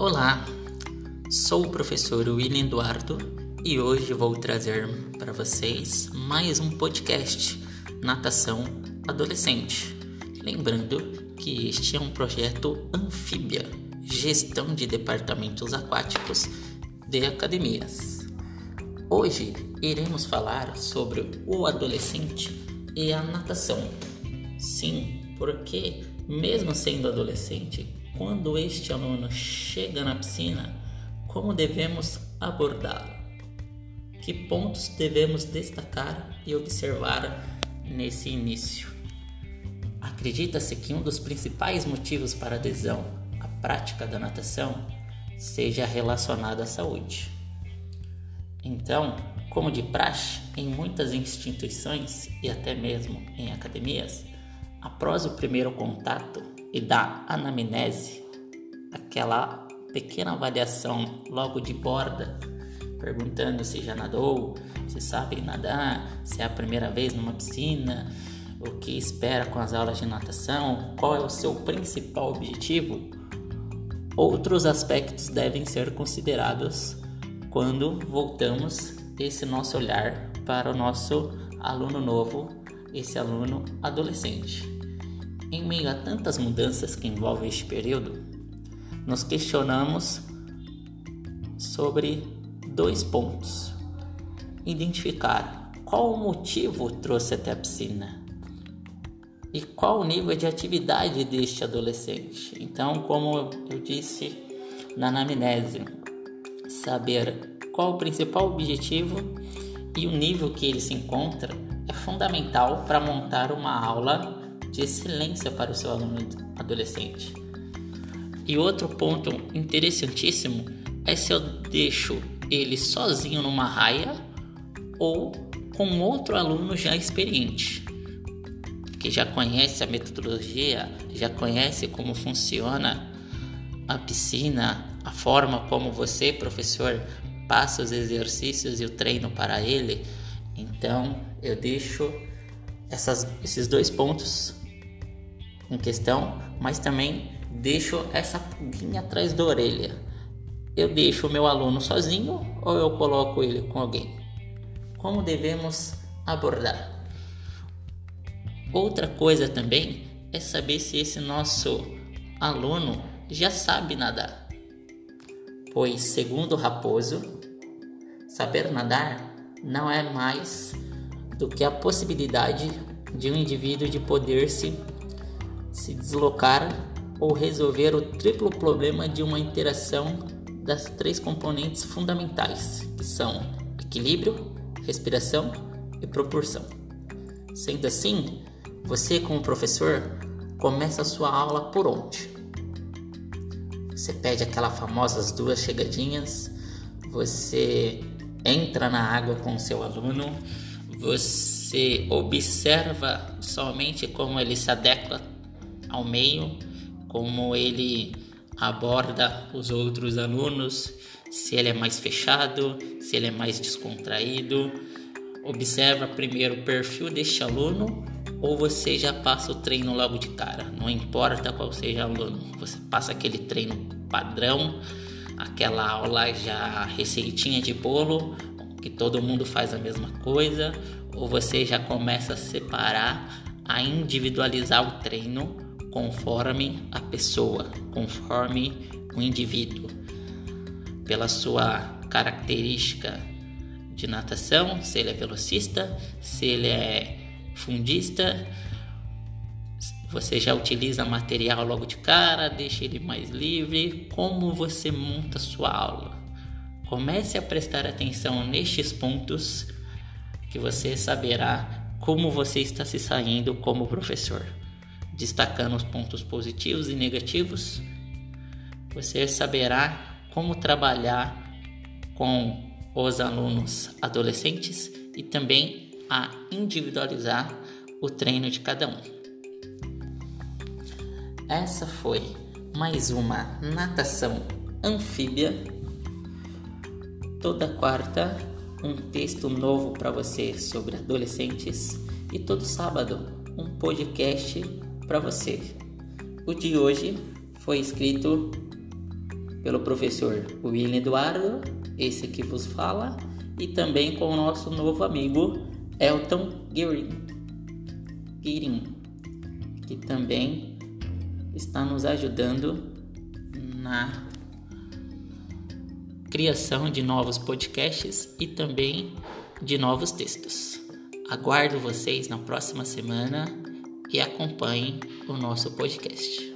Olá, sou o professor William Eduardo e hoje vou trazer para vocês mais um podcast Natação Adolescente. Lembrando que este é um projeto anfíbia, gestão de departamentos aquáticos de academias. Hoje iremos falar sobre o adolescente e a natação. Sim, porque mesmo sendo adolescente, quando este aluno chega na piscina, como devemos abordá-lo? Que pontos devemos destacar e observar nesse início? Acredita-se que um dos principais motivos para adesão à prática da natação seja relacionado à saúde. Então, como de praxe, em muitas instituições e até mesmo em academias, após o primeiro contato e da anamnese, aquela pequena avaliação logo de borda, perguntando se já nadou, se sabe nadar, se é a primeira vez numa piscina, o que espera com as aulas de natação, qual é o seu principal objetivo. Outros aspectos devem ser considerados quando voltamos esse nosso olhar para o nosso aluno novo, esse aluno adolescente. Em meio a tantas mudanças que envolvem este período, nos questionamos sobre dois pontos. Identificar qual o motivo trouxe até a piscina e qual o nível de atividade deste adolescente. Então, como eu disse na anamnese, saber qual o principal objetivo e o nível que ele se encontra é fundamental para montar uma aula de excelência para o seu aluno adolescente. E outro ponto interessantíssimo é se eu deixo ele sozinho numa raia ou com outro aluno já experiente, que já conhece a metodologia, já conhece como funciona a piscina, a forma como você, professor, passa os exercícios e o treino para ele. Então, eu deixo essas, esses dois pontos em questão, mas também deixo essa pulguinha atrás da orelha. Eu deixo o meu aluno sozinho ou eu coloco ele com alguém? Como devemos abordar? Outra coisa também é saber se esse nosso aluno já sabe nadar. Pois, segundo Raposo, saber nadar não é mais do que a possibilidade de um indivíduo de poder se se deslocar ou resolver o triplo problema de uma interação das três componentes fundamentais, que são equilíbrio, respiração e proporção. Sendo assim, você como professor começa a sua aula por onde? Você pede aquelas famosas duas chegadinhas, você entra na água com o seu aluno, você observa somente como ele se adequa ao meio, como ele aborda os outros alunos, se ele é mais fechado, se ele é mais descontraído. Observa primeiro o perfil deste aluno ou você já passa o treino logo de cara, não importa qual seja o aluno, você passa aquele treino padrão, aquela aula já receitinha de bolo, que todo mundo faz a mesma coisa, ou você já começa a separar, a individualizar o treino conforme a pessoa, conforme o indivíduo, pela sua característica de natação, se ele é velocista, se ele é fundista, você já utiliza material logo de cara, deixa ele mais livre, como você monta sua aula. Comece a prestar atenção nestes pontos que você saberá como você está se saindo como professor destacando os pontos positivos e negativos, você saberá como trabalhar com os alunos adolescentes e também a individualizar o treino de cada um. Essa foi mais uma natação anfíbia. Toda quarta, um texto novo para você sobre adolescentes e todo sábado, um podcast para você. O de hoje foi escrito pelo professor William Eduardo, esse que vos fala, e também com o nosso novo amigo Elton Guerin, que também está nos ajudando na criação de novos podcasts e também de novos textos. Aguardo vocês na próxima semana e acompanhem o nosso podcast.